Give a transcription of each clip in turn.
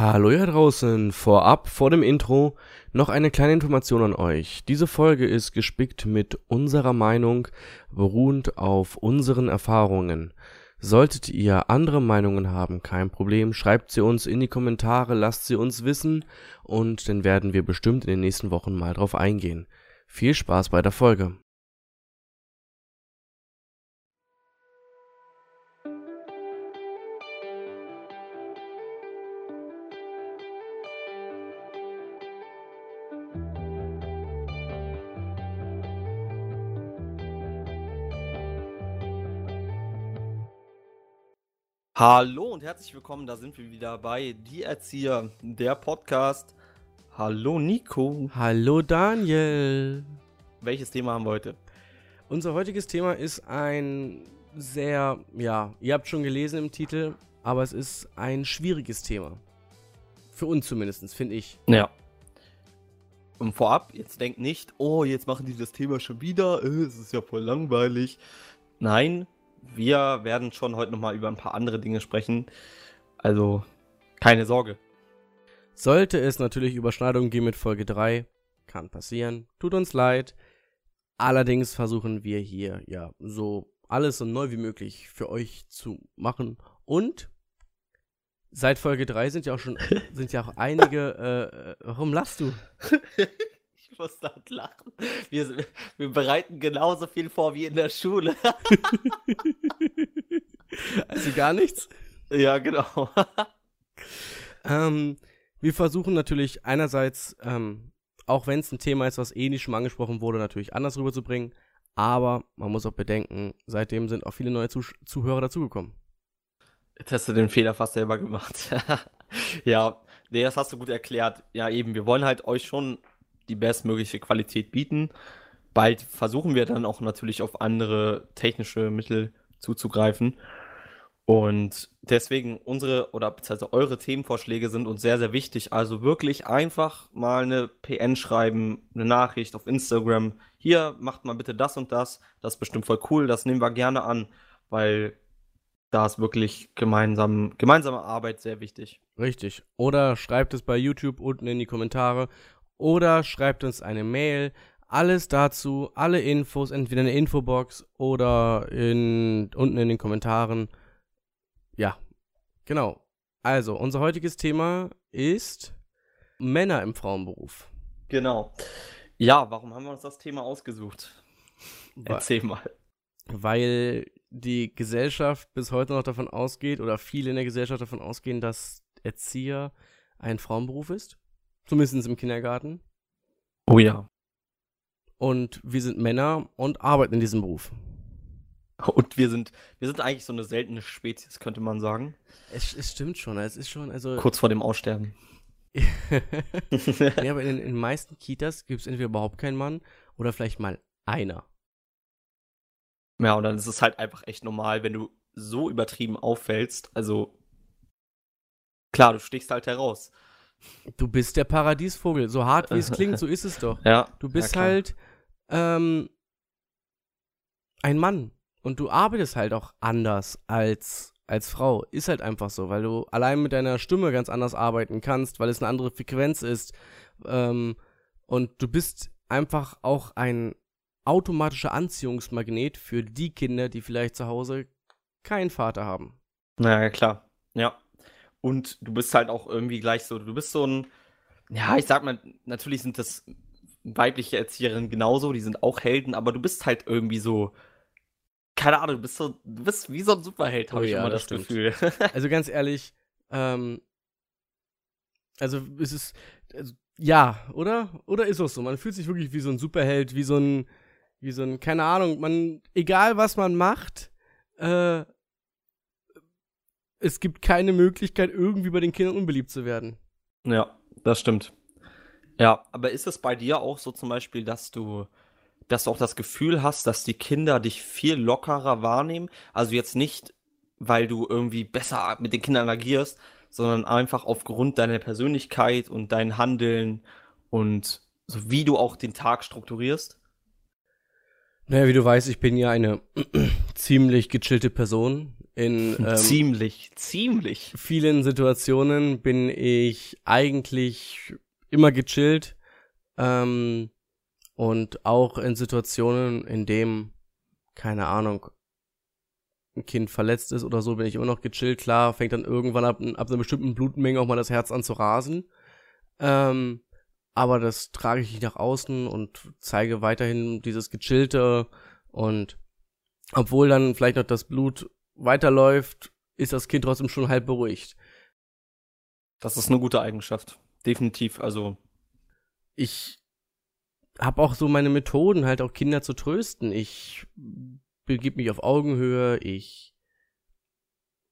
Hallo ihr draußen, vorab, vor dem Intro, noch eine kleine Information an euch. Diese Folge ist gespickt mit unserer Meinung, beruhend auf unseren Erfahrungen. Solltet ihr andere Meinungen haben, kein Problem, schreibt sie uns in die Kommentare, lasst sie uns wissen und dann werden wir bestimmt in den nächsten Wochen mal drauf eingehen. Viel Spaß bei der Folge. Hallo und herzlich willkommen, da sind wir wieder bei Die Erzieher, der Podcast. Hallo Nico. Hallo Daniel. Welches Thema haben wir heute? Unser heutiges Thema ist ein sehr, ja, ihr habt schon gelesen im Titel, aber es ist ein schwieriges Thema. Für uns zumindest, finde ich. Ja. Und vorab, jetzt denkt nicht, oh, jetzt machen die das Thema schon wieder, äh, es ist ja voll langweilig. Nein, wir werden schon heute nochmal über ein paar andere Dinge sprechen. Also, keine Sorge. Sollte es natürlich Überschneidungen geben mit Folge 3, kann passieren, tut uns leid. Allerdings versuchen wir hier ja so alles so neu wie möglich für euch zu machen. Und seit Folge 3 sind ja auch schon sind ja auch einige. Äh, äh warum lachst du? Ich muss da lachen. Wir, wir bereiten genauso viel vor wie in der Schule. also gar nichts? Ja, genau. ähm, wir versuchen natürlich einerseits, ähm, auch wenn es ein Thema ist, was eh nicht schon angesprochen wurde, natürlich anders rüberzubringen. Aber man muss auch bedenken, seitdem sind auch viele neue Zuh Zuhörer dazugekommen. Jetzt hast du den Fehler fast selber gemacht. ja, nee, das hast du gut erklärt. Ja, eben, wir wollen halt euch schon die bestmögliche Qualität bieten. Bald versuchen wir dann auch natürlich auf andere technische Mittel zuzugreifen. Und deswegen unsere oder beziehungsweise eure Themenvorschläge sind uns sehr, sehr wichtig. Also wirklich einfach mal eine PN schreiben, eine Nachricht auf Instagram. Hier, macht mal bitte das und das. Das ist bestimmt voll cool. Das nehmen wir gerne an, weil da ist wirklich gemeinsam, gemeinsame Arbeit sehr wichtig. Richtig. Oder schreibt es bei YouTube unten in die Kommentare oder schreibt uns eine Mail. Alles dazu, alle Infos, entweder in der Infobox oder in, unten in den Kommentaren. Ja, genau. Also, unser heutiges Thema ist Männer im Frauenberuf. Genau. Ja, warum haben wir uns das Thema ausgesucht? Erzähl mal. Weil die Gesellschaft bis heute noch davon ausgeht, oder viele in der Gesellschaft davon ausgehen, dass Erzieher ein Frauenberuf ist. Zumindest im Kindergarten. Oh ja. Und wir sind Männer und arbeiten in diesem Beruf. Und wir sind, wir sind eigentlich so eine seltene Spezies, könnte man sagen. Es, es stimmt schon, es ist schon, also. Kurz vor dem Aussterben. ja, aber in, in den meisten Kitas gibt es entweder überhaupt keinen Mann oder vielleicht mal einer. Ja, und dann ist es halt einfach echt normal, wenn du so übertrieben auffällst. Also, klar, du stichst halt heraus. Du bist der Paradiesvogel. So hart wie es klingt, so ist es doch. Ja. Du bist ja, halt ähm, ein Mann. Und du arbeitest halt auch anders als, als Frau. Ist halt einfach so, weil du allein mit deiner Stimme ganz anders arbeiten kannst, weil es eine andere Frequenz ist. Ähm, und du bist einfach auch ein automatischer Anziehungsmagnet für die Kinder, die vielleicht zu Hause keinen Vater haben. Na klar. Ja. Und du bist halt auch irgendwie gleich so, du bist so ein, ja, ich sag mal, natürlich sind das weibliche Erzieherinnen genauso, die sind auch Helden, aber du bist halt irgendwie so, keine Ahnung, du bist so, du bist wie so ein Superheld, habe oh, ich ja, immer das, das Gefühl. also ganz ehrlich, ähm, also ist es, also, ja, oder? Oder ist es so? Man fühlt sich wirklich wie so ein Superheld, wie so ein, wie so ein, keine Ahnung, man, egal was man macht, äh, es gibt keine Möglichkeit, irgendwie bei den Kindern unbeliebt zu werden. Ja, das stimmt. Ja, aber ist es bei dir auch so zum Beispiel, dass du, dass du auch das Gefühl hast, dass die Kinder dich viel lockerer wahrnehmen? Also jetzt nicht, weil du irgendwie besser mit den Kindern agierst, sondern einfach aufgrund deiner Persönlichkeit und dein Handeln und so wie du auch den Tag strukturierst? Naja, wie du weißt, ich bin ja eine ziemlich gechillte Person In ähm, ziemlich, ziemlich. vielen Situationen bin ich eigentlich immer gechillt. Ähm, und auch in Situationen, in dem, keine Ahnung, ein Kind verletzt ist oder so, bin ich immer noch gechillt. Klar, fängt dann irgendwann ab, ab einer bestimmten Blutmenge auch mal das Herz an zu rasen. Ähm, aber das trage ich nicht nach außen und zeige weiterhin dieses Gechillte und obwohl dann vielleicht noch das Blut weiterläuft, ist das Kind trotzdem schon halb beruhigt. Das ist eine gute Eigenschaft. Definitiv. Also. Ich habe auch so meine Methoden, halt auch Kinder zu trösten. Ich begib mich auf Augenhöhe, ich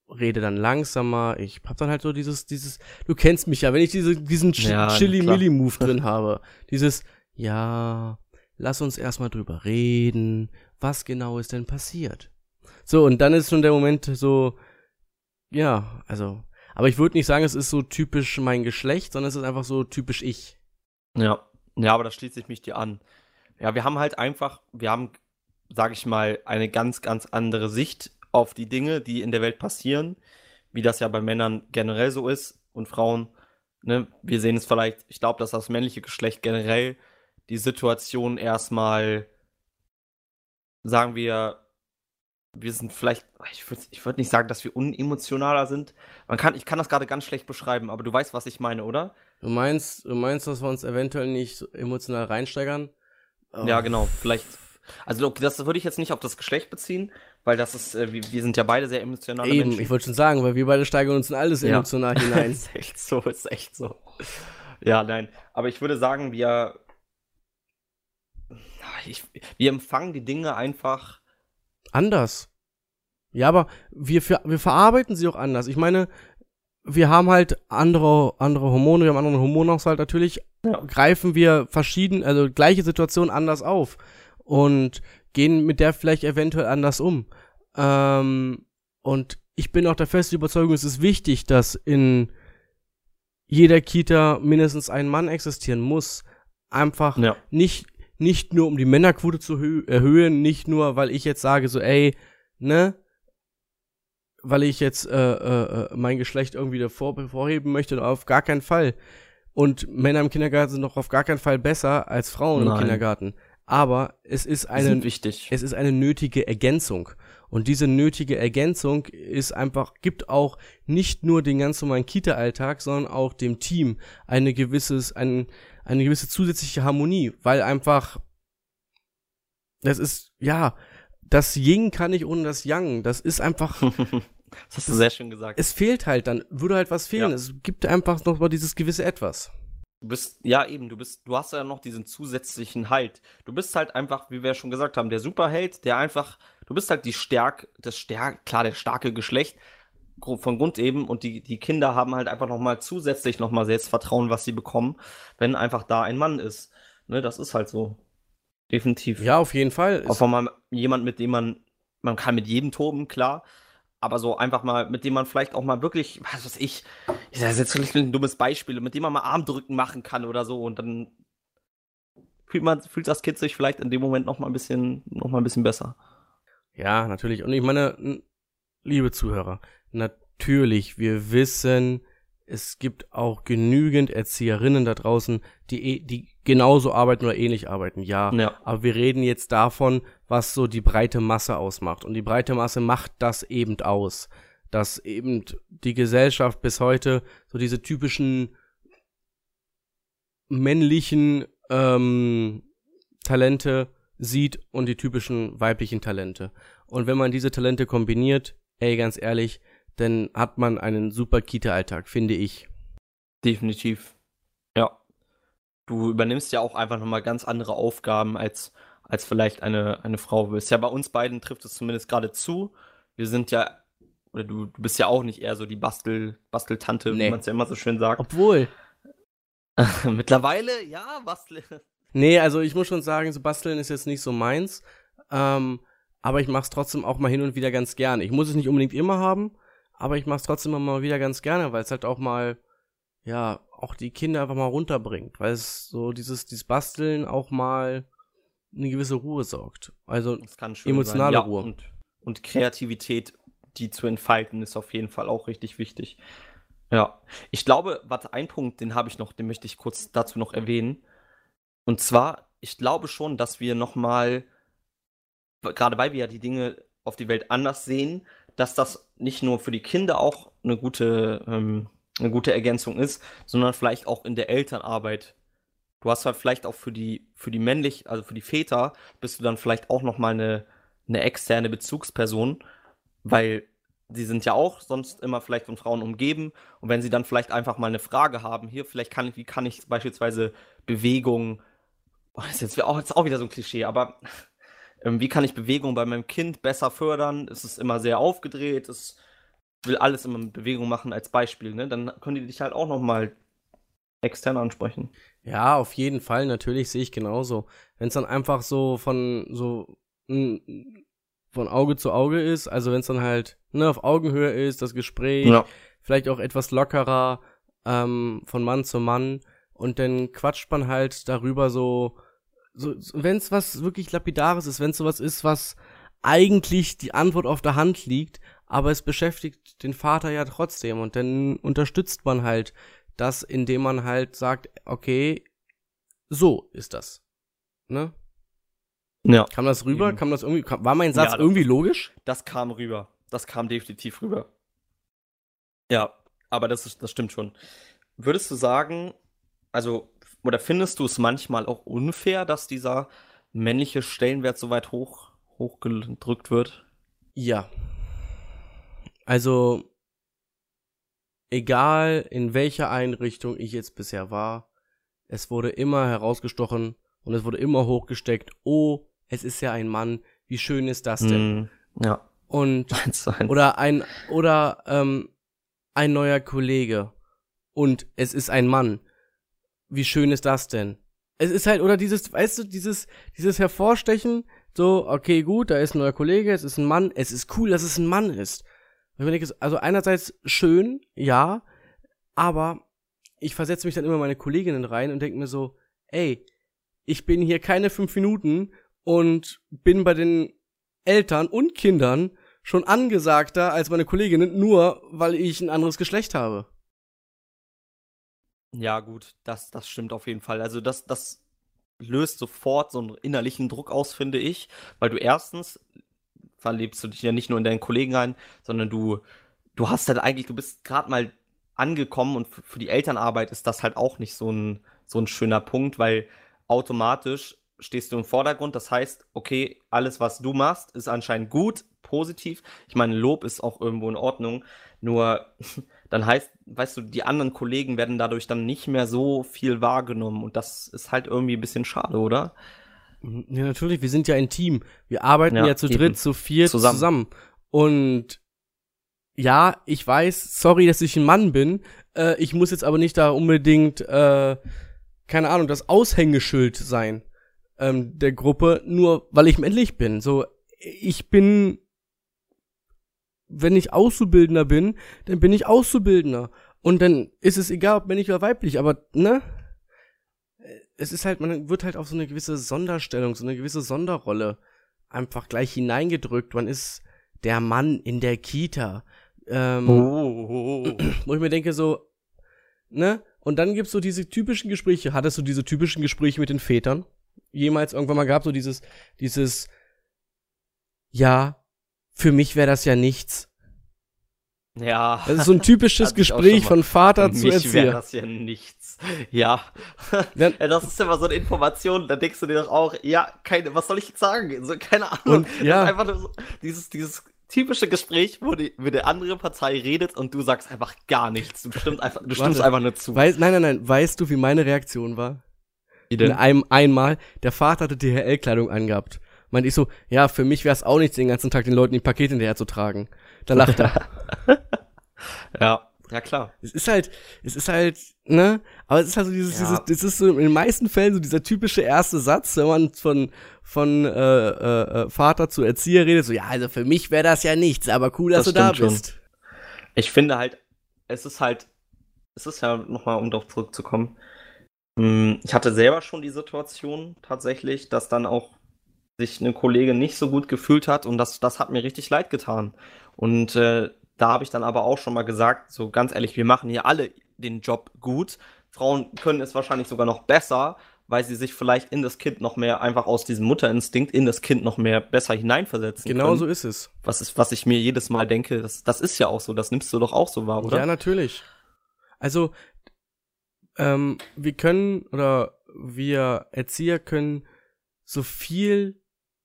rede dann langsamer, ich hab dann halt so dieses, dieses, du kennst mich ja, wenn ich diese, diesen Ch Ja, Chili-Milli-Move drin habe, dieses, ja, lass uns erstmal drüber reden, was genau ist denn passiert? So, und dann ist schon der Moment so, ja, also, aber ich würde nicht sagen, es ist so typisch mein Geschlecht, sondern es ist einfach so typisch ich. Ja. Ja, aber da schließe ich mich dir an. Ja, wir haben halt einfach, wir haben, sag ich mal, eine ganz, ganz andere Sicht auf die Dinge, die in der Welt passieren, wie das ja bei Männern generell so ist und Frauen. Ne? Wir sehen es vielleicht, ich glaube, dass das männliche Geschlecht generell die Situation erstmal, sagen wir, wir sind vielleicht, ich würde ich würd nicht sagen, dass wir unemotionaler sind. Man kann, ich kann das gerade ganz schlecht beschreiben, aber du weißt, was ich meine, oder? Du meinst, du meinst, dass wir uns eventuell nicht emotional reinsteigern? Ja, Oh, genau, vielleicht. Also das würde ich jetzt nicht auf das Geschlecht beziehen, weil das ist, äh, wir, wir sind ja beide sehr emotionale Eben, Menschen. ich wollte schon sagen, weil wir beide steigern uns in alles Ja. emotional hinein. ist echt so, ist echt so. Ja, nein. Aber ich würde sagen, wir, ich, wir empfangen die Dinge einfach. Anders. Ja, aber wir, wir verarbeiten sie auch anders. Ich meine, wir haben halt andere, andere Hormone, wir haben anderen Hormonaushalt natürlich, Ja. greifen wir verschieden, also gleiche Situation anders auf und gehen mit der vielleicht eventuell anders um. Ähm, und ich bin auch der festen Überzeugung, es ist wichtig, dass in jeder Kita mindestens ein Mann existieren muss. Einfach Ja. nicht, nicht nur um die Männerquote zu hö- erhöhen, nicht nur, weil ich jetzt sage, so, ey, ne, weil ich jetzt äh, äh, äh, mein Geschlecht irgendwie davor hervorheben möchte, auf gar keinen Fall. Und Männer im Kindergarten sind doch auf gar keinen Fall besser als Frauen im Nein. Kindergarten. Aber es ist eine, es ist eine nötige Ergänzung. Und diese nötige Ergänzung ist einfach, gibt auch nicht nur den ganz normalen Kita-Alltag, sondern auch dem Team eine gewisses, ein, eine gewisse zusätzliche Harmonie, weil einfach, das ist, ja, das Yin kann nicht ohne das Yang. Das ist einfach, das hast du sehr schön gesagt. es fehlt halt dann, würde halt was fehlen. Ja. Es gibt einfach noch mal dieses gewisse Etwas. Du bist, ja eben, du bist, du hast ja noch diesen zusätzlichen Halt. Du bist halt einfach, wie wir schon gesagt haben, der Superheld, der einfach, du bist halt die Stärk, das Stärk, klar, der starke Geschlecht von Grund eben und die, die Kinder haben halt einfach nochmal zusätzlich nochmal Selbstvertrauen, was sie bekommen, wenn einfach da ein Mann ist. Ne, das ist halt so. Definitiv. Ja, auf jeden Fall. Auch wenn man jemand, mit dem man, man kann mit jedem toben, klar. Aber so einfach mal, mit dem man vielleicht auch mal wirklich, was weiß ich, ich sage jetzt vielleicht ein dummes Beispiel, mit dem man mal Armdrücken machen kann oder so und dann fühlt man, fühlt das Kind sich vielleicht in dem Moment noch mal ein bisschen, noch mal ein bisschen besser. Ja, natürlich. Und ich meine, liebe Zuhörer, natürlich, wir wissen, es gibt auch genügend Erzieherinnen da draußen, die, eh- die genauso arbeiten oder ähnlich arbeiten, ja. Ja. Aber wir reden jetzt davon, was so die breite Masse ausmacht. Und die breite Masse macht das eben aus. Dass eben die Gesellschaft bis heute so diese typischen männlichen ähm, Talente sieht und die typischen weiblichen Talente. Und wenn man diese Talente kombiniert, ey, ganz ehrlich, dann hat man einen super Kita-Alltag, finde ich. Definitiv. Ja. Du übernimmst ja auch einfach nochmal ganz andere Aufgaben als, als vielleicht eine, eine Frau bist. Ja, bei uns beiden trifft es zumindest gerade zu. Wir sind ja, oder du, du bist ja auch nicht eher so die Bastel, Basteltante, Nee. wie man es ja immer so schön sagt. Obwohl, Mittlerweile, ja, Bastel. nee, also ich muss schon sagen, so basteln ist jetzt nicht so meins. Ähm, aber ich mach's trotzdem auch mal hin und wieder ganz gerne. Ich muss es nicht unbedingt immer haben, aber ich mach's trotzdem immer mal wieder ganz gerne, weil es halt auch mal, ja, auch die Kinder einfach mal runterbringt, weil es so dieses, dieses Basteln auch mal eine gewisse Ruhe sorgt. Also Emotionale. Ja, Ruhe. Und, und Kreativität die zu entfalten, ist auf jeden Fall auch richtig wichtig. Ja, ich glaube, warte, ein Punkt, den habe ich noch, den möchte ich kurz dazu noch erwähnen. Und zwar, ich glaube schon, dass wir nochmal, gerade weil wir ja die Dinge auf die Welt anders sehen, dass das nicht nur für die Kinder auch eine gute, ähm, eine gute Ergänzung ist, sondern vielleicht auch in der Elternarbeit. Du hast halt vielleicht auch für die, für die männlich, also für die Väter, bist du dann vielleicht auch nochmal eine, eine externe Bezugsperson, weil sie sind ja auch sonst immer vielleicht von Frauen umgeben. Und wenn sie dann vielleicht einfach mal eine Frage haben, hier, vielleicht kann ich, wie kann ich beispielsweise Bewegung, oh, das ist jetzt auch, jetzt auch wieder so ein Klischee, aber wie kann ich Bewegung bei meinem Kind besser fördern? Es ist immer sehr aufgedreht, es will alles immer mit Bewegung machen als Beispiel, ne? Dann können die dich halt auch nochmal extern ansprechen. Ja, auf jeden Fall, natürlich sehe ich genauso. Wenn es dann einfach so von so von Auge zu Auge ist, also wenn es dann halt ne, auf Augenhöhe ist, das Gespräch, ja. vielleicht auch etwas lockerer ähm, von Mann zu Mann und dann quatscht man halt darüber so, so wenn es was wirklich lapidares ist, wenn es sowas ist, was eigentlich die Antwort auf der Hand liegt, aber es beschäftigt den Vater ja trotzdem und dann unterstützt man halt das, indem man halt sagt, okay, so ist das. Ne? Ja. Kam das rüber? Kam das irgendwie, kam, war mein Satz ja, irgendwie logisch? Das kam rüber. Das kam definitiv rüber. Ja, aber das, ist, das stimmt schon. Würdest du sagen, also, oder findest du es manchmal auch unfair, dass dieser männliche Stellenwert so weit hoch, hochgedrückt wird? Ja. Also, egal in welcher Einrichtung ich jetzt bisher war, es wurde immer herausgestochen und es wurde immer hochgesteckt, oh, es ist ja ein Mann, wie schön ist das denn? Mm, ja. Und oder ein oder ähm, ein neuer Kollege und es ist ein Mann. Wie schön ist das denn? Es ist halt oder dieses, weißt du, dieses dieses Hervorstechen, so okay, gut, da ist ein neuer Kollege, es ist ein Mann, es ist cool, dass es ein Mann ist. Also einerseits schön, ja, aber ich versetze mich dann immer in meine Kolleginnen rein und denke mir so, ey, ich bin hier keine fünf Minuten und bin bei den Eltern und Kindern schon angesagter als meine Kolleginnen, nur weil ich ein anderes Geschlecht habe. Ja, gut, das, das stimmt auf jeden Fall. Also das, das löst sofort so einen innerlichen Druck aus, finde ich, weil du erstens verlebst du dich ja nicht nur in deinen Kollegen rein, sondern du, du hast halt eigentlich, du bist gerade mal angekommen und für die Elternarbeit ist das halt auch nicht so ein, so ein schöner Punkt, weil automatisch stehst du im Vordergrund. Das heißt, okay, alles, was du machst, ist anscheinend gut, positiv. Ich meine, Lob ist auch irgendwo in Ordnung. Nur dann heißt, weißt du, die anderen Kollegen werden dadurch dann nicht mehr so viel wahrgenommen. Und das ist halt irgendwie ein bisschen schade, oder? Ja, natürlich, wir sind ja ein Team. Wir arbeiten ja, ja zu eben. dritt, zu viert zusammen. zusammen. Und ja, ich weiß, sorry, dass ich ein Mann bin. Äh, ich muss jetzt aber nicht da unbedingt, äh, keine Ahnung, das Aushängeschild sein ähm, der Gruppe, nur weil ich männlich bin. So, ich bin, wenn ich Auszubildender bin, dann bin ich Auszubildender. Und dann ist es egal, ob männlich oder weiblich, aber, ne? Es ist halt, man wird halt auf so eine gewisse Sonderstellung, so eine gewisse Sonderrolle einfach gleich hineingedrückt. Man ist der Mann in der Kita. Ähm, oh. Wo ich mir denke, so, ne? Und dann gibt's so diese typischen Gespräche. Hattest du diese typischen Gespräche mit den Vätern? jemals irgendwann mal gehabt, so dieses, dieses, ja, für mich wäre das ja nichts. Ja. Das ist so ein typisches Gespräch von Vater zu Erzieher. Für mich wäre das ja nichts. Ja. ja. Das ist immer so eine Information, da denkst du dir doch auch, ja, keine, was soll ich jetzt sagen? So, keine Ahnung. Und, ja. einfach nur so, dieses, dieses typische Gespräch, wo die, wo die andere Partei redet und du sagst einfach gar nichts. Du stimmst einfach, du stimmst Warte, einfach nur zu. Weiß, nein, nein, nein. Weißt du, wie meine Reaktion war? Wie denn? In einem einmal, der Vater hatte DHL-Kleidung angehabt. Meinte ich so, ja, für mich wäre es auch nichts, den ganzen Tag den Leuten die Pakete hinterher zu tragen. Da lacht er. ja, ja klar. Es ist halt, es ist halt, ne? Aber es ist halt so dieses, ja. dieses, es ist so in den meisten Fällen so dieser typische erste Satz, wenn man von, von äh, äh, äh Vater zu Erzieher redet, so, ja, also für mich wäre das ja nichts, aber cool, dass das du da bist. Schon. Ich finde halt, es ist halt, es ist ja nochmal, um darauf zurückzukommen, hm, ich hatte selber schon die Situation tatsächlich, dass dann auch sich eine Kollegin nicht so gut gefühlt hat und das, das hat mir richtig leid getan. Und äh, da habe ich dann aber auch schon mal gesagt, so ganz ehrlich, wir machen hier alle den Job gut. Frauen können es wahrscheinlich sogar noch besser, weil sie sich vielleicht in das Kind noch mehr einfach aus diesem Mutterinstinkt in das Kind noch mehr besser hineinversetzen genau können. so ist es. Was, ist, was ich mir jedes Mal denke, das, das ist ja auch so, das nimmst du doch auch so wahr, oder? Ja, natürlich. Also, ähm, wir können oder wir Erzieher können so viel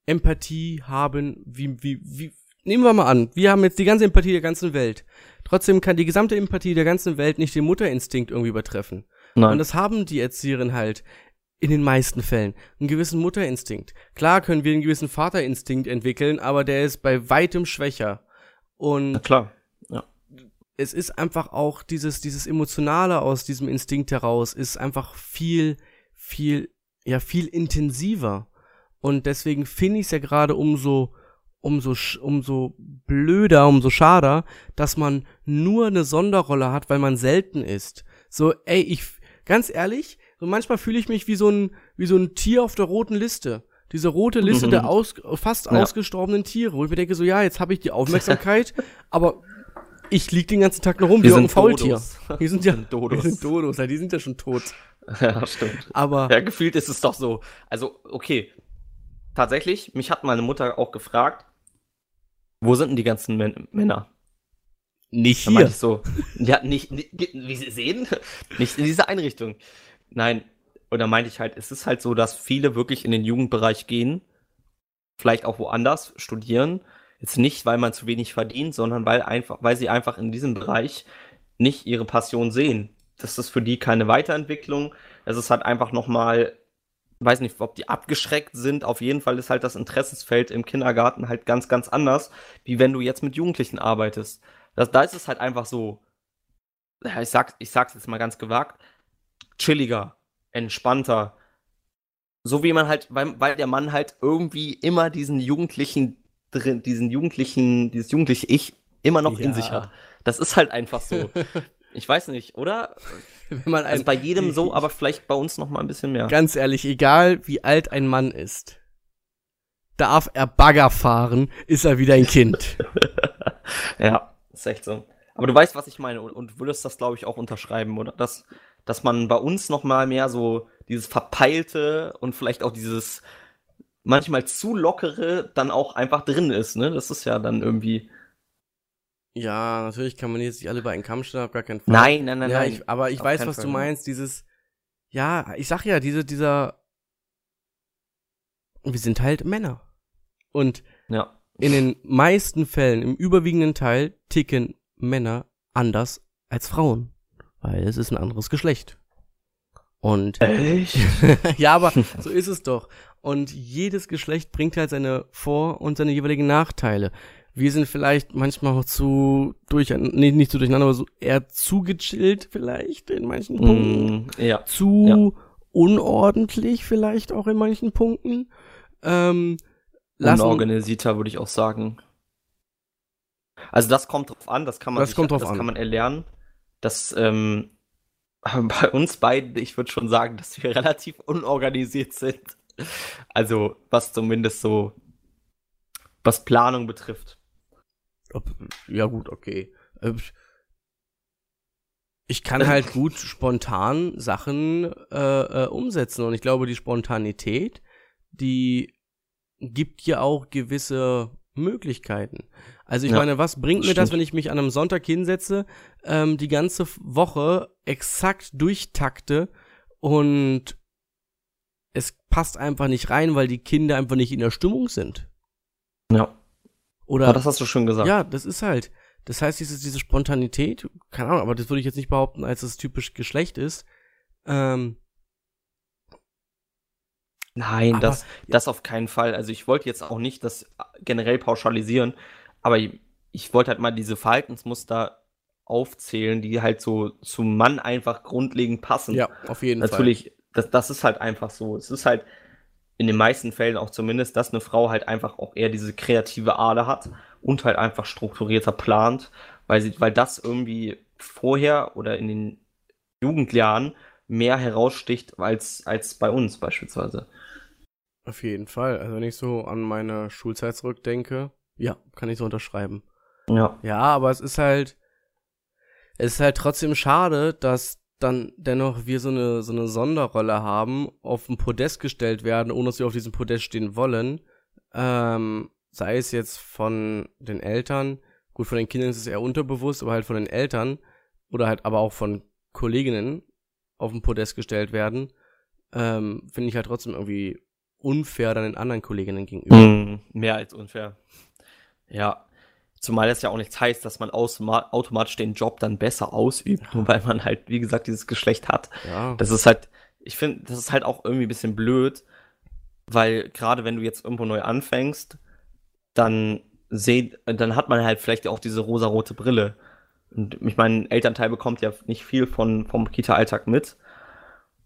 Empathie haben, wie, wie, wie, nehmen wir mal an, wir haben jetzt die ganze Empathie der ganzen Welt. Trotzdem kann die gesamte Empathie der ganzen Welt nicht den Mutterinstinkt irgendwie übertreffen. Nein. Und das haben die Erzieherinnen halt in den meisten Fällen. Einen gewissen Mutterinstinkt. Klar können wir einen gewissen Vaterinstinkt entwickeln, aber der ist bei weitem schwächer. Und Na klar. Ja. es ist einfach auch dieses, dieses Emotionale aus diesem Instinkt heraus ist einfach viel, viel, ja, viel intensiver. Und deswegen finde ich es ja gerade umso, umso, umso blöder, umso schader, dass man nur eine Sonderrolle hat, weil man selten ist. So, ey, ich, ganz ehrlich, so manchmal fühle ich mich wie so ein, wie so ein Tier auf der roten Liste. Diese rote Liste Mhm. der aus, fast Ja. ausgestorbenen Tiere, wo ich mir denke, so, ja, jetzt habe ich die Aufmerksamkeit, aber ich lieg den ganzen Tag nur rum Wir wie ein Faultier. Wir sind ja Wir sind Dodos. Wir sind Dodos, ja, die sind ja schon tot. ja, stimmt. Aber Ja, gefühlt ist es doch so. Also, okay. Tatsächlich, mich hat meine Mutter auch gefragt, wo sind denn die ganzen Män Männer? nicht meinte ich so, ja, nicht, nicht, wie Sie sehen, nicht in dieser Einrichtung. Nein, und da meinte ich halt, es ist halt so, dass viele wirklich in den Jugendbereich gehen, vielleicht auch woanders studieren. Jetzt nicht, weil man zu wenig verdient, sondern weil einfach, weil sie einfach in diesem Bereich nicht ihre Passion sehen. Das ist für die keine Weiterentwicklung. Es ist halt einfach nochmal, weiß nicht, ob die abgeschreckt sind. Auf jeden Fall ist halt das Interessensfeld im Kindergarten halt ganz, ganz anders, wie wenn du jetzt mit Jugendlichen arbeitest. Das, da ist es halt einfach so, ja, ich sag's, ich sag's jetzt mal ganz gewagt, chilliger, entspannter. So wie man halt, weil, weil der Mann halt irgendwie immer diesen Jugendlichen drin, diesen Jugendlichen, dieses jugendliche Ich immer noch in Ja. sich hat. Das ist halt einfach so. Ich weiß nicht, oder? wenn man Also ein, bei jedem so, aber vielleicht bei uns noch mal ein bisschen mehr. ganz ehrlich, egal wie alt ein Mann ist, darf er Bagger fahren, ist er wieder ein Kind. Ja, ist echt so. Aber du weißt, was ich meine und, und würdest das, glaube ich, auch unterschreiben, oder? Dass, dass man bei uns noch mal mehr so dieses Verpeilte und vielleicht auch dieses manchmal zu lockere dann auch einfach drin ist, ne? Das ist ja dann irgendwie. Ja, natürlich kann man jetzt nicht alle über einen Kamm stellen, auf gar keinen Fall. Nein, nein, nein, ja, nein. Ich, aber ich weiß, was Fall, du meinst, dieses, ja, ich sag ja, diese, dieser, wir sind halt Männer. Und Ja. in den meisten Fällen, im überwiegenden Teil, ticken Männer anders als Frauen. Weil es ist ein anderes Geschlecht. Und Echt? ja, aber so ist es doch. Und jedes Geschlecht bringt halt seine Vor- und seine jeweiligen Nachteile. Wir sind vielleicht manchmal auch zu durch, nee, nicht zu durcheinander, aber so eher zu gechillt vielleicht in manchen Punkten. Mm, ja. Zu unordentlich vielleicht auch in manchen Punkten. Ähm, Unorganisierter würde ich auch sagen. Also das kommt drauf an, das kann man, Das kommt drauf das an. kann man erlernen. Das ähm, bei uns beiden, ich würde schon sagen, dass wir relativ unorganisiert sind. Also was zumindest so was Planung betrifft. Ja, gut, okay. Ich kann halt gut spontan Sachen äh, äh, umsetzen und ich glaube, die Spontanität, die gibt ja auch gewisse Möglichkeiten. Also ich Ja, meine, was bringt mir das, wenn ich mich an einem Sonntag hinsetze, ähm, die ganze Woche exakt durchtakte und es passt einfach nicht rein, weil die Kinder einfach nicht in der Stimmung sind. Ja. Oder Aber das hast du schon gesagt. ja, das ist halt. Das heißt, diese, diese Spontanität, keine Ahnung, aber das würde ich jetzt nicht behaupten, als es typisch Geschlecht ist. Ähm, Nein, Aber- das, das auf keinen Fall. Also ich wollte jetzt auch nicht das generell pauschalisieren, aber ich, ich wollte halt mal diese Verhaltensmuster aufzählen, die halt so zum Mann einfach grundlegend passen. ja, auf jeden Fall. Natürlich, das, das ist halt einfach so. Es ist halt in den meisten Fällen auch zumindest, dass eine Frau halt einfach auch eher diese kreative Ader hat und halt einfach strukturierter plant, weil sie, weil das irgendwie vorher oder in den Jugendjahren mehr heraussticht als, als bei uns beispielsweise. Auf jeden Fall. Also wenn ich so an meine Schulzeit zurückdenke, ja, kann ich so unterschreiben. Ja. Ja, aber es ist halt, es ist halt trotzdem schade, dass dann dennoch wir so eine, so eine Sonderrolle haben, auf ein Podest gestellt werden, ohne dass wir auf diesem Podest stehen wollen. Ähm, sei es jetzt von den Eltern, gut, von den Kindern ist es eher unterbewusst, aber halt von den Eltern oder halt aber auch von Kolleginnen auf ein Podest gestellt werden, ähm, finde ich halt trotzdem irgendwie unfair dann den anderen Kolleginnen gegenüber. Mm, mehr als unfair. Ja. Zumal das ja auch nichts heißt, dass man automatisch den Job dann besser ausübt, nur weil man halt, wie gesagt, dieses Geschlecht hat. Ja. Das ist halt, ich finde, das ist halt auch irgendwie ein bisschen blöd, weil gerade wenn du jetzt irgendwo neu anfängst, dann seht, dann hat man halt vielleicht auch diese rosarote Brille. Und ich meine, Elternteil bekommt ja nicht viel von, vom Kita-Alltag mit.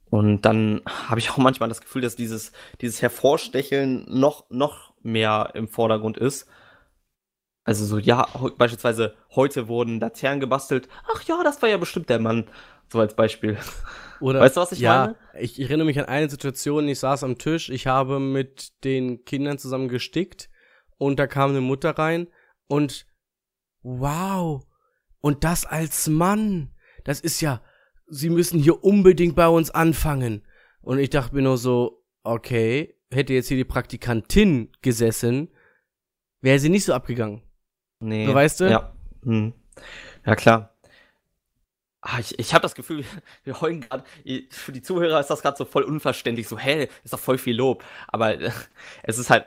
Und dann habe ich auch manchmal das Gefühl, dass dieses, dieses Hervorstecheln noch, noch mehr im Vordergrund ist. Also so, ja, beispielsweise heute wurden Laternen gebastelt. Ach ja, das war ja bestimmt der Mann. So als Beispiel. Oder, weißt du, was ich ja, meine? Ich erinnere mich an eine Situation, ich saß am Tisch, ich habe mit den Kindern zusammen gestickt und da kam eine Mutter rein und wow, und das als Mann, das ist ja, sie müssen hier unbedingt bei uns anfangen. Und ich dachte mir nur so, okay, hätte jetzt hier die Praktikantin gesessen, wäre sie nicht so abgegangen. Nee. So, weißt du? Ja. Hm. Ja, klar. Ah, ich ich habe das Gefühl, wir heulen gerade, für die Zuhörer ist das gerade so voll unverständlich, so, hä, ist doch voll viel Lob. Aber äh, es ist halt,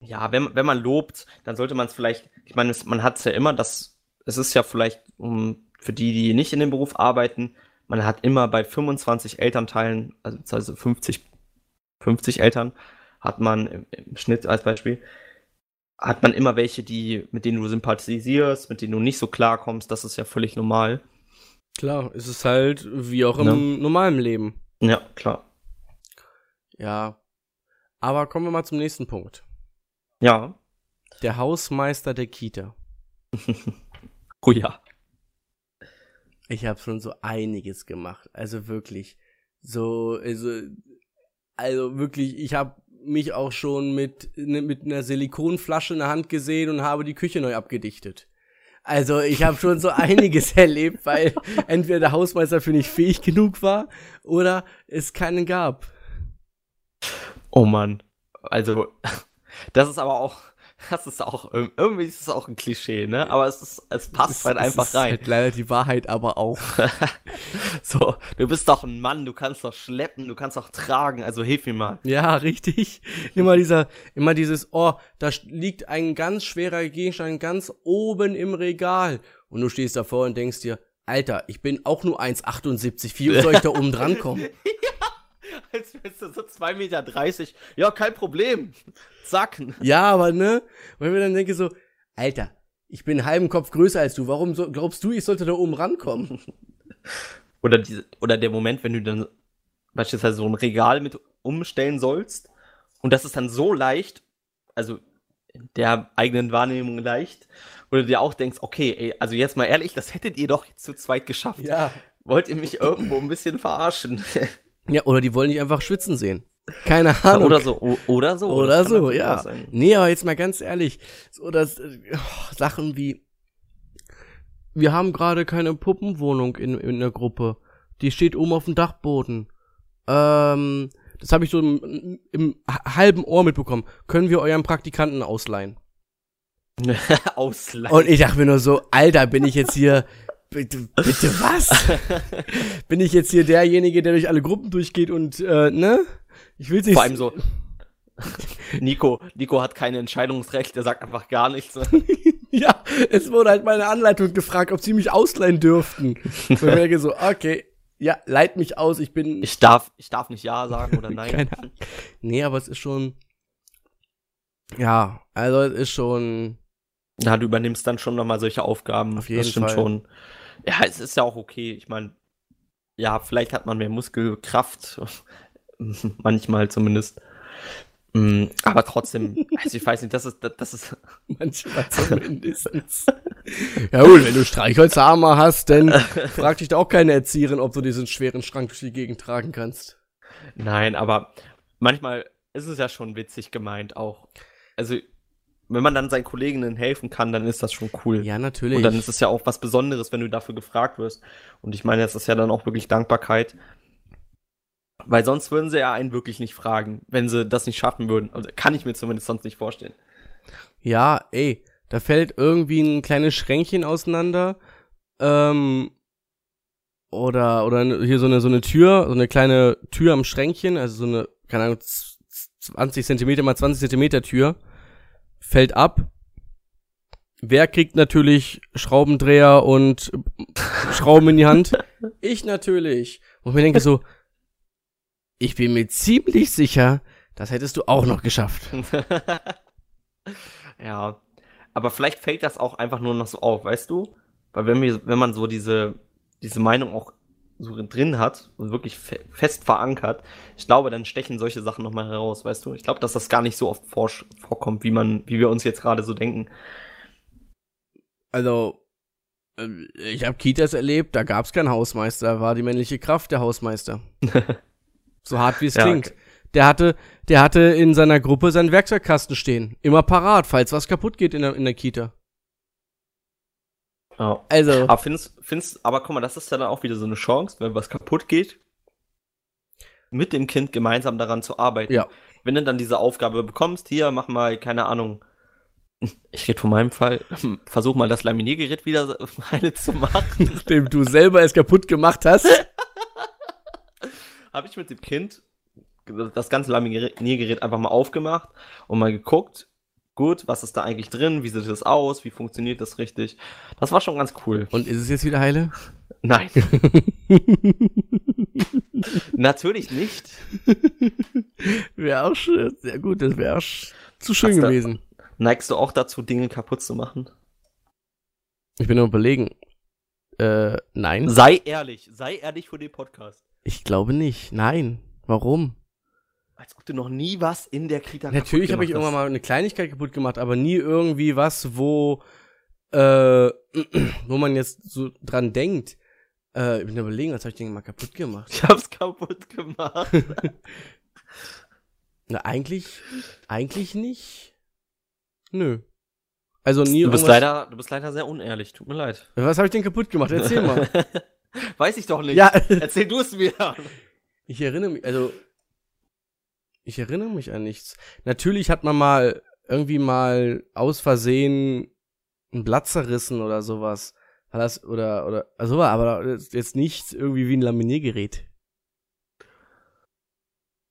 ja, wenn, wenn man lobt, dann sollte man es vielleicht, ich meine, man hat es ja immer, das, es ist ja vielleicht um, für die, die nicht in dem Beruf arbeiten, man hat immer bei 25 Elternteilen, also, also 50, 50 Eltern, hat man im, im Schnitt als Beispiel, hat man immer welche, die, mit denen du sympathisierst, mit denen du nicht so klarkommst, das ist ja völlig normal. Klar, es ist halt wie auch im Ja. normalen Leben. Ja, klar. Ja. Aber kommen wir mal zum nächsten Punkt. Ja. Der Hausmeister der Kita. Oh ja. Ich habe schon so einiges gemacht. Also wirklich. So, also, also wirklich, ich habe mich auch schon mit, ne, mit einer Silikonflasche in der Hand gesehen und habe die Küche neu abgedichtet. Also ich habe schon so einiges erlebt, weil entweder der Hausmeister für nicht fähig genug war oder es keinen gab. Oh Mann. Also, das ist aber auch, das ist auch, irg- irgendwie ist es auch ein Klischee, ne? Aber es ist, es passt halt Es einfach ist rein. Halt leider die Wahrheit aber auch. So, du bist doch ein Mann, du kannst doch schleppen, du kannst doch tragen, also hilf mir mal. Ja, richtig. Immer dieser, immer dieses, oh, da liegt ein ganz schwerer Gegenstand ganz oben im Regal. Und du stehst davor und denkst dir, Alter, ich bin auch nur 1,78. Wie soll ich da oben dran kommen? Als wärst du so 2,30 Meter. Ja, kein Problem. Zack. Ja, aber ne? Weil ich mir dann denke so, Alter, ich bin einen halben Kopf größer als du. Warum so, glaubst du, ich sollte da oben rankommen? Oder, diese, oder der Moment, wenn du dann beispielsweise so ein Regal mit umstellen sollst und das ist dann so leicht, also in der eigenen Wahrnehmung leicht, wo du dir auch denkst, okay, ey, also jetzt mal ehrlich, das hättet ihr doch jetzt zu zweit geschafft. Ja. Wollt ihr mich irgendwo ein bisschen verarschen? Ja, oder die wollen dich einfach schwitzen sehen. Keine Ahnung. oder so, oder so. Oder Das so, ja. Nee, aber jetzt mal ganz ehrlich, so dass äh, oh, Sachen wie wir haben gerade keine Puppenwohnung in, in der Gruppe. Die steht oben auf dem Dachboden. Ähm, das habe ich so im, im halben Ohr mitbekommen. Können wir euren Praktikanten ausleihen? Ausleihen. Und ich dachte mir nur so, Alter, bin ich jetzt hier bitte, bitte was? bin ich jetzt hier derjenige, der durch alle Gruppen durchgeht und äh, ne? Ich will nicht Vor allem so. Nico, Nico hat kein Entscheidungsrecht, der sagt einfach gar nichts. Ja, es wurde halt meine Anleitung gefragt, ob sie mich ausleihen dürften. Und ich denke so, okay, ja, leit mich aus, ich bin. Ich darf, ich darf nicht Ja sagen oder Nein. Keine Ahnung. Nee, aber es ist schon. Ja, also es ist schon. Ja, du übernimmst dann schon nochmal solche Aufgaben. Auf jeden das stimmt Fall. schon. Ja, es ist ja auch okay. Ich meine, ja, vielleicht hat man mehr Muskelkraft. Manchmal zumindest. Mm, Aber trotzdem, also ich weiß nicht, das ist, das, ist, Manchmal zumindestens. ja gut, wenn du Streichholzarme hast, dann fragt dich da auch keine Erzieherin, ob du diesen schweren Schrank durch die Gegend tragen kannst. nein, aber manchmal es ist ja schon witzig gemeint auch. Also, wenn man dann seinen Kolleginnen helfen kann, dann ist das schon cool. Ja, natürlich. Und dann ist es ja auch was Besonderes, wenn du dafür gefragt wirst. Und ich meine, das ist ja dann auch wirklich Dankbarkeit. Weil sonst würden sie ja einen wirklich nicht fragen, wenn sie das nicht schaffen würden. Also kann ich mir zumindest sonst nicht vorstellen. Ja, ey, da fällt irgendwie ein kleines Schränkchen auseinander. Ähm, oder, oder hier so eine, so eine Tür, so eine kleine Tür am Schränkchen, also so eine, keine Ahnung, 20 Zentimeter mal 20 Zentimeter Tür, fällt ab. Wer kriegt natürlich Schraubendreher und Schrauben in die Hand? Ich natürlich. Und mir denke so, ich bin mir ziemlich sicher, das hättest du auch noch geschafft. ja, aber vielleicht fällt das auch einfach nur noch so auf, weißt du? Weil wenn, wir, wenn man so diese, diese Meinung auch so drin hat und wirklich fe fest verankert, ich glaube, dann stechen solche Sachen nochmal heraus, weißt du? Ich glaube, dass das gar nicht so oft vor vorkommt, wie man, wie wir uns jetzt gerade so denken. Also, ähm, ich habe Kitas erlebt, da gab es keinen Hausmeister, da war die männliche Kraft der Hausmeister. so hart wie es ja, klingt. Okay. Der hatte, der hatte in seiner Gruppe seinen Werkzeugkasten stehen. Immer parat, falls was kaputt geht in der, in der Kita. Ja. Also. Aber findest, findest, aber guck mal, das ist ja dann auch wieder so eine Chance, wenn was kaputt geht, mit dem Kind gemeinsam daran zu arbeiten. Ja. Wenn du dann diese Aufgabe bekommst, hier, mach mal, keine Ahnung, ich rede von meinem Fall, versuch mal das Laminiergerät wieder heile zu machen. Nachdem du selber es kaputt gemacht hast. Habe ich mit dem Kind das ganze Laminiergerät einfach mal aufgemacht und mal geguckt, gut, was ist da eigentlich drin, wie sieht das aus, wie funktioniert das richtig. Das war schon ganz cool. Und ist es jetzt wieder heile? Nein. Natürlich nicht. wäre auch schön, sehr gut, das wäre zu schön Hast gewesen. Da, neigst du auch dazu, Dinge kaputt zu machen? Ich bin nur überlegen. Äh, nein. Sei ehrlich, sei ehrlich für den Podcast. Ich glaube nicht. Nein. Warum? Als ob du noch nie was in der Kita Natürlich habe ich irgendwann mal eine Kleinigkeit kaputt gemacht, aber nie irgendwie was, wo, äh, wo man jetzt so dran denkt. Äh, ich bin überlegen, was habe ich denn mal kaputt gemacht? Ich hab's kaputt gemacht. Na, eigentlich, eigentlich nicht. Nö. Also nie du bist leider, du bist leider sehr unehrlich. Tut mir leid. Was habe ich denn kaputt gemacht? Erzähl mal. Weiß ich doch nicht. Ja. Erzähl du es mir. Ich erinnere mich, also ich erinnere mich an nichts. Natürlich hat man mal irgendwie mal aus Versehen ein Blatt zerrissen oder sowas. War das, oder, oder, also war aber jetzt nicht irgendwie wie ein Laminiergerät.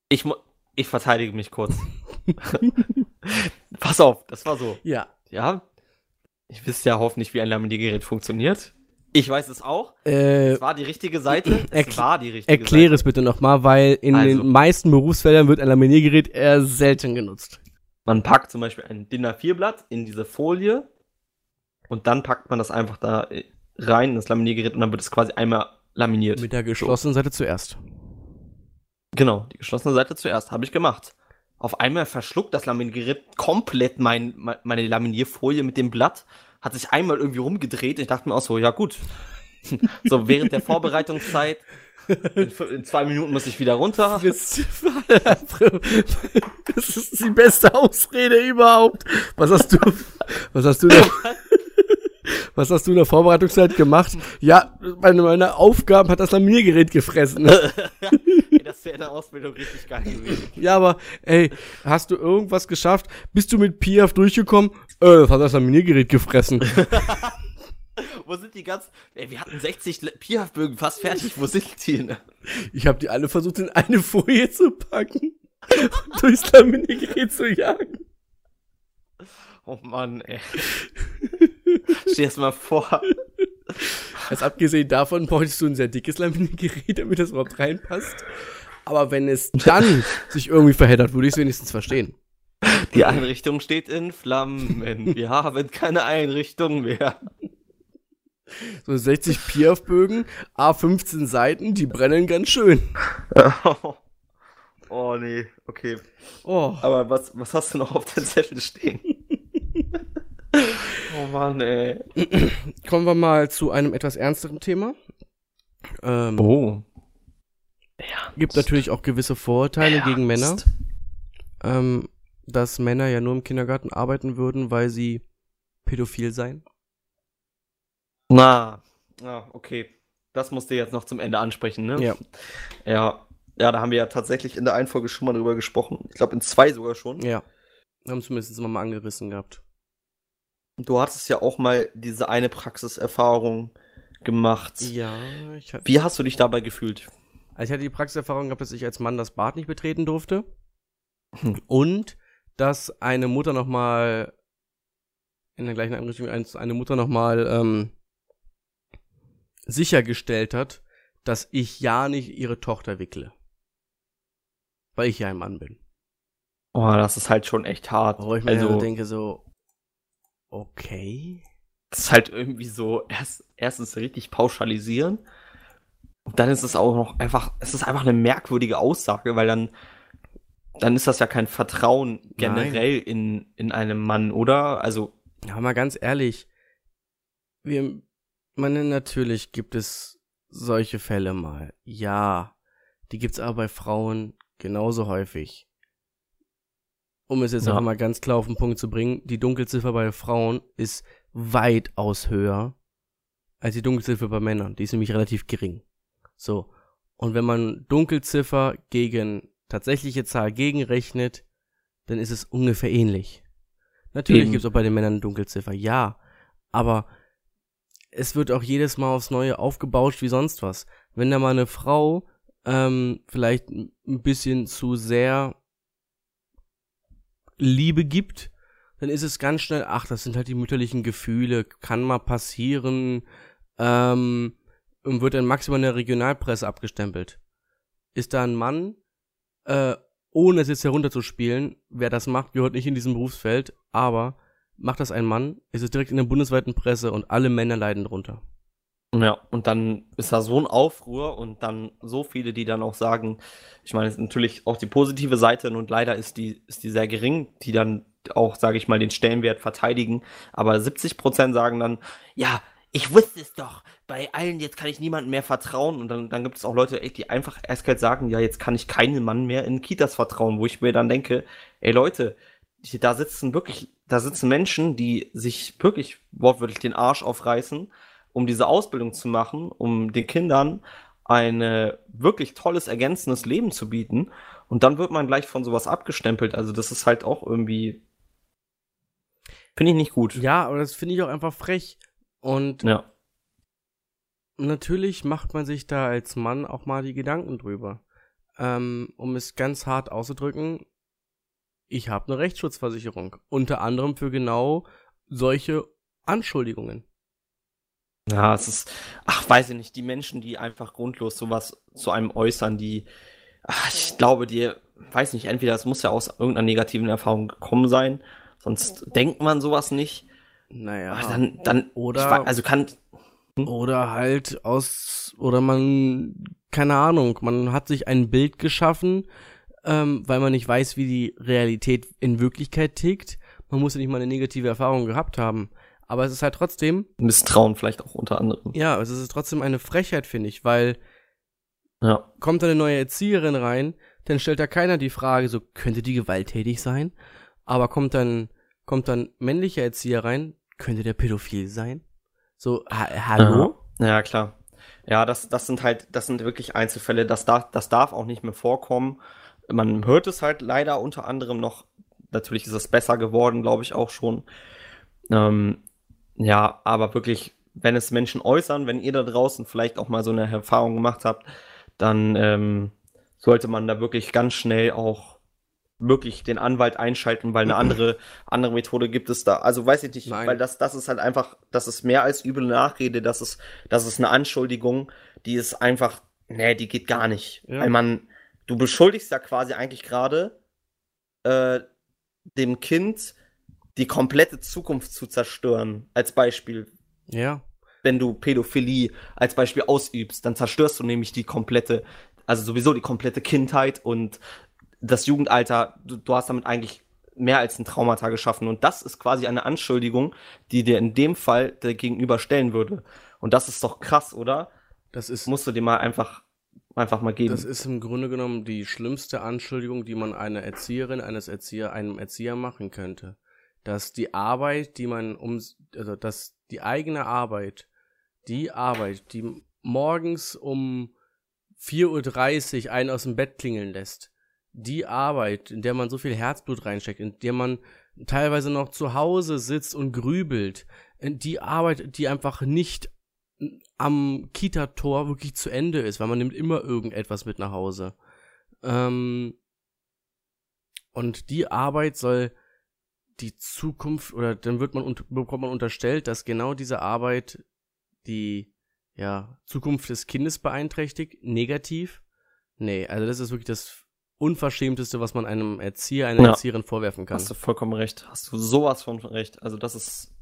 Ich, ich verteidige mich kurz. Pass auf, das war so. Ja. Ja. Ich wüsste ja hoffentlich, wie ein Laminiergerät funktioniert. Ich weiß es auch. Äh, es war die richtige Seite. Es war die richtige Erkläre Seite. es bitte nochmal, weil in also, den meisten Berufsfeldern wird ein Laminiergerät eher selten genutzt. Man packt zum Beispiel ein DIN A4-Blatt in diese Folie und dann packt man das einfach da rein in das Laminiergerät und dann wird es quasi einmal laminiert. Mit der geschlossenen Seite zuerst. Genau, die geschlossene Seite zuerst. Habe ich gemacht. Auf einmal verschluckt das Laminiergerät komplett mein, meine Laminierfolie mit dem Blatt hat sich einmal irgendwie rumgedreht. Ich dachte mir auch so, ja gut. so während der Vorbereitungszeit. In, in zwei Minuten muss ich wieder runter. Das ist die beste Ausrede überhaupt. Was hast du, was hast du da, was hast du in der Vorbereitungszeit gemacht? Ja, meine, meine Aufgaben hat das Laminiergerät gefressen. das wäre in der Ausbildung richtig geil gewesen. Ja, aber, ey, hast du irgendwas geschafft? Bist du mit Piaf durchgekommen? Äh, das hat das Laminiergerät gefressen. Wo sind die ganzen. Ey, wir hatten 60 Piaf-Bögen fast fertig. Wo sind die? Ne? Ich habe die alle versucht, in eine Folie zu packen und durchs Laminiergerät zu jagen. Oh Mann, ey. Steh erst mal vor. Also abgesehen davon bräuchtest du ein sehr dickes Laminiergerät, damit das überhaupt reinpasst. Aber wenn es dann sich irgendwie verheddert, würde ich es wenigstens verstehen. Die Einrichtung steht in Flammen. Wir haben keine Einrichtung mehr. So 60 Piafbögen, A15 Seiten, die brennen ganz schön. Oh, oh nee, okay. Oh. Aber was, was hast du noch auf den Zettel stehen? oh Mann, ey. Kommen wir mal zu einem etwas ernsteren Thema. Ähm, oh. Ja. Gibt natürlich auch gewisse Vorurteile Ernst. gegen Männer. ähm, dass Männer ja nur im Kindergarten arbeiten würden, weil sie pädophil seien? Na, ah, okay. Das musst du jetzt noch zum Ende ansprechen, ne? Ja. Ja, ja, da haben wir ja tatsächlich in der einen Folge schon mal drüber gesprochen. Ich glaube, in zwei sogar schon. Ja. Haben zumindest mal angerissen gehabt. Du hattest ja auch mal diese eine Praxiserfahrung gemacht. Ja, ich hatte, Wie hast du dich dabei gefühlt? also ich hatte die Praxiserfahrung gehabt, dass ich als Mann das Bad nicht betreten durfte. Hm. Und dass eine Mutter nochmal in der gleichen Einrichtung eine Mutter nochmal ähm, sichergestellt hat, dass ich ja nicht ihre Tochter wickle. Weil ich ja ein Mann bin. Oh, das ist halt schon echt hart. Wo ich mir also, denke so, okay. das ist halt irgendwie so, erst, erstens richtig pauschalisieren. Und dann ist es auch noch einfach, es ist einfach eine merkwürdige Aussage, weil dann, dann ist das ja kein Vertrauen generell in, in einem Mann, oder? Also, Ja, mal ganz ehrlich, wir, meine, natürlich gibt es solche Fälle mal. Ja, die gibt's aber bei Frauen genauso häufig. Um es jetzt Ja. auch mal ganz klar auf den Punkt zu bringen, die Dunkelziffer bei Frauen ist weitaus höher als die Dunkelziffer bei Männern. Die ist nämlich relativ gering. So. Und wenn man Dunkelziffer gegen tatsächliche Zahl gegenrechnet, dann ist es ungefähr ähnlich. Natürlich Eben. gibt's auch bei den Männern eine Dunkelziffer, ja. Aber es wird auch jedes Mal aufs Neue aufgebauscht wie sonst was. Wenn da mal eine Frau ähm, vielleicht ein bisschen zu sehr Liebe gibt, dann ist es ganz schnell, ach, das sind halt die mütterlichen Gefühle, kann mal passieren, ähm, und wird dann maximal in der Regionalpresse abgestempelt. Ist da ein Mann, äh, ohne es jetzt herunterzuspielen, wer das macht, gehört nicht in diesem Berufsfeld, aber macht das ein Mann, ist es direkt in der bundesweiten Presse und alle Männer leiden drunter. Ja, und dann ist da so ein Aufruhr und dann so viele, die dann auch sagen, ich meine, es ist natürlich auch die positive Seite und leider ist die, ist die sehr gering, die dann auch, sage ich mal, den Stellenwert verteidigen. Aber 70 Prozent sagen dann, ja, ich wusste es doch, bei allen, jetzt kann ich niemandem mehr vertrauen. Und dann, dann gibt es auch Leute, die einfach eiskalt sagen, ja, jetzt kann ich keinem Mann mehr in Kitas vertrauen, wo ich mir dann denke, ey Leute, da sitzen wirklich, da sitzen Menschen, die sich wirklich wortwörtlich den Arsch aufreißen, um diese Ausbildung zu machen, um den Kindern ein wirklich tolles, ergänzendes Leben zu bieten. Und dann wird man gleich von sowas abgestempelt. Also das ist halt auch irgendwie, finde ich nicht gut. Ja, aber das finde ich auch einfach frech. Und Ja. natürlich macht man sich da als Mann auch mal die Gedanken drüber. Ähm, um es ganz hart auszudrücken, ich habe eine Rechtsschutzversicherung. Unter anderem für genau solche Anschuldigungen. Ja, es ist, ach, weiß ich nicht, die Menschen, die einfach grundlos sowas zu einem äußern, die, ach, ich glaube, die, weiß nicht, entweder es muss ja aus irgendeiner negativen Erfahrung gekommen sein, sonst denkt man sowas nicht. Naja. Ach, dann, dann, Oder- ich also kann, Oder halt aus, oder man, keine Ahnung, man hat sich ein Bild geschaffen, ähm, weil man nicht weiß, wie die Realität in Wirklichkeit tickt. Man muss ja nicht mal eine negative Erfahrung gehabt haben. Aber es ist halt trotzdem, Misstrauen vielleicht auch unter anderem. ja, es ist trotzdem eine Frechheit, finde ich, weil Ja. kommt eine neue Erzieherin rein, dann stellt da keiner die Frage, so könnte die gewalttätig sein? Aber kommt dann, kommt dann männlicher Erzieher rein, könnte der pädophil sein? So, ha hallo? Ja, ja, klar. Ja, das, das sind halt, das sind wirklich Einzelfälle. Das darf, das darf auch nicht mehr vorkommen. Man hört es halt leider unter anderem noch. Natürlich ist es besser geworden, glaube ich auch schon. Ähm, ja, aber wirklich, wenn es Menschen äußern, wenn ihr da draußen vielleicht auch mal so eine Erfahrung gemacht habt, dann ähm, sollte man da wirklich ganz schnell auch wirklich den Anwalt einschalten, weil eine andere, andere Methode gibt es da. Also weiß ich nicht, Nein. weil das, das ist halt einfach, das ist mehr als üble Nachrede, das ist, das ist eine Anschuldigung, die ist einfach, nee, die geht gar nicht. Ja. Weil man, du beschuldigst ja quasi eigentlich gerade äh, dem Kind die komplette Zukunft zu zerstören. Als Beispiel, Ja. wenn du Pädophilie als Beispiel ausübst, dann zerstörst du nämlich die komplette, also sowieso die komplette Kindheit und das Jugendalter. Du, du hast damit eigentlich mehr als ein Traumata geschaffen. Und das ist quasi eine Anschuldigung, die dir in dem Fall der Gegenüber stellen würde. Und das ist doch krass, oder? Das ist, Musst du dir mal einfach einfach mal geben. Das ist im Grunde genommen die schlimmste Anschuldigung, die man einer Erzieherin, eines Erzieher, einem Erzieher machen könnte. Dass die Arbeit, die man um, also dass die eigene Arbeit, die Arbeit, die morgens um 4.30 Uhr einen aus dem Bett klingeln lässt, die Arbeit, in der man so viel Herzblut reinsteckt, in der man teilweise noch zu Hause sitzt und grübelt, die Arbeit, die einfach nicht am Kita-Tor wirklich zu Ende ist, weil man nimmt immer irgendetwas mit nach Hause. Ähm, und die Arbeit soll die Zukunft oder dann wird man bekommt man unterstellt, dass genau diese Arbeit die ja Zukunft des Kindes beeinträchtigt, negativ. Nee, also das ist wirklich das Unverschämteste, was man einem Erzieher, einer ja, Erzieherin vorwerfen kann. Hast du vollkommen recht. Hast du sowas von recht. Also das ist.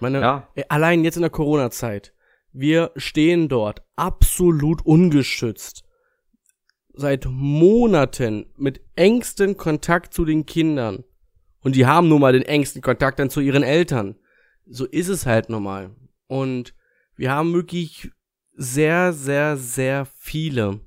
Meine, ja. allein jetzt in der Corona-Zeit. Wir stehen dort absolut ungeschützt. Seit Monaten mit engsten Kontakt zu den Kindern. Und die haben nun mal den engsten Kontakt dann zu ihren Eltern. So ist es halt normal. Und wir haben wirklich sehr, sehr, sehr viele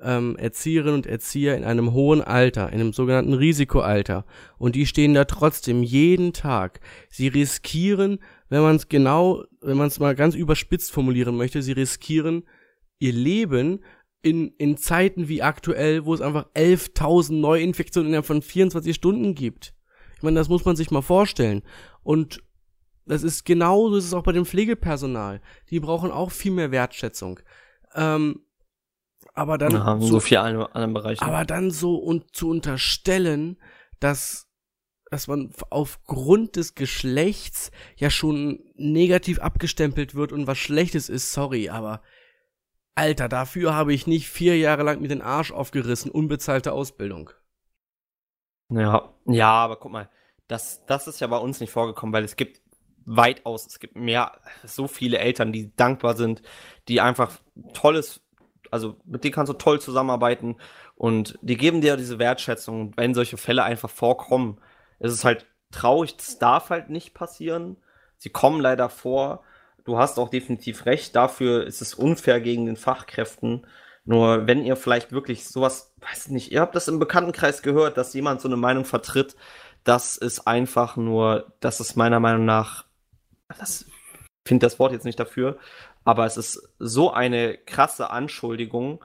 ähm, Erzieherinnen und Erzieher in einem hohen Alter, in einem sogenannten Risikoalter. Und die stehen da trotzdem jeden Tag. Sie riskieren, wenn man es genau, wenn man es mal ganz überspitzt formulieren möchte, sie riskieren ihr Leben in, in Zeiten wie aktuell, wo es einfach 11.000 Neuinfektionen innerhalb von 24 Stunden gibt. Meine, das muss man sich mal vorstellen. Und das ist genauso ist es auch bei dem Pflegepersonal. Die brauchen auch viel mehr Wertschätzung. Ähm, aber dann ja, so, so viel in anderen Bereichen. Aber dann so und zu unterstellen, dass dass man aufgrund des Geschlechts ja schon negativ abgestempelt wird und was Schlechtes ist, sorry, aber Alter, dafür habe ich nicht vier Jahre lang mit den Arsch aufgerissen, unbezahlte Ausbildung. Ja, ja, aber guck mal, das, das ist ja bei uns nicht vorgekommen, weil es gibt weitaus, es gibt mehr, so viele Eltern, die dankbar sind, die einfach tolles also mit denen kannst du toll zusammenarbeiten und die geben dir diese Wertschätzung, wenn solche Fälle einfach vorkommen. Es ist halt traurig, das darf halt nicht passieren. Sie kommen leider vor. Du hast auch definitiv recht, dafür ist es unfair gegen den Fachkräften. Nur wenn ihr vielleicht wirklich sowas, weiß nicht, ihr habt das im Bekanntenkreis gehört, dass jemand so eine Meinung vertritt, das ist einfach nur, das ist meiner Meinung nach, das finde das Wort jetzt nicht dafür, aber es ist so eine krasse Anschuldigung,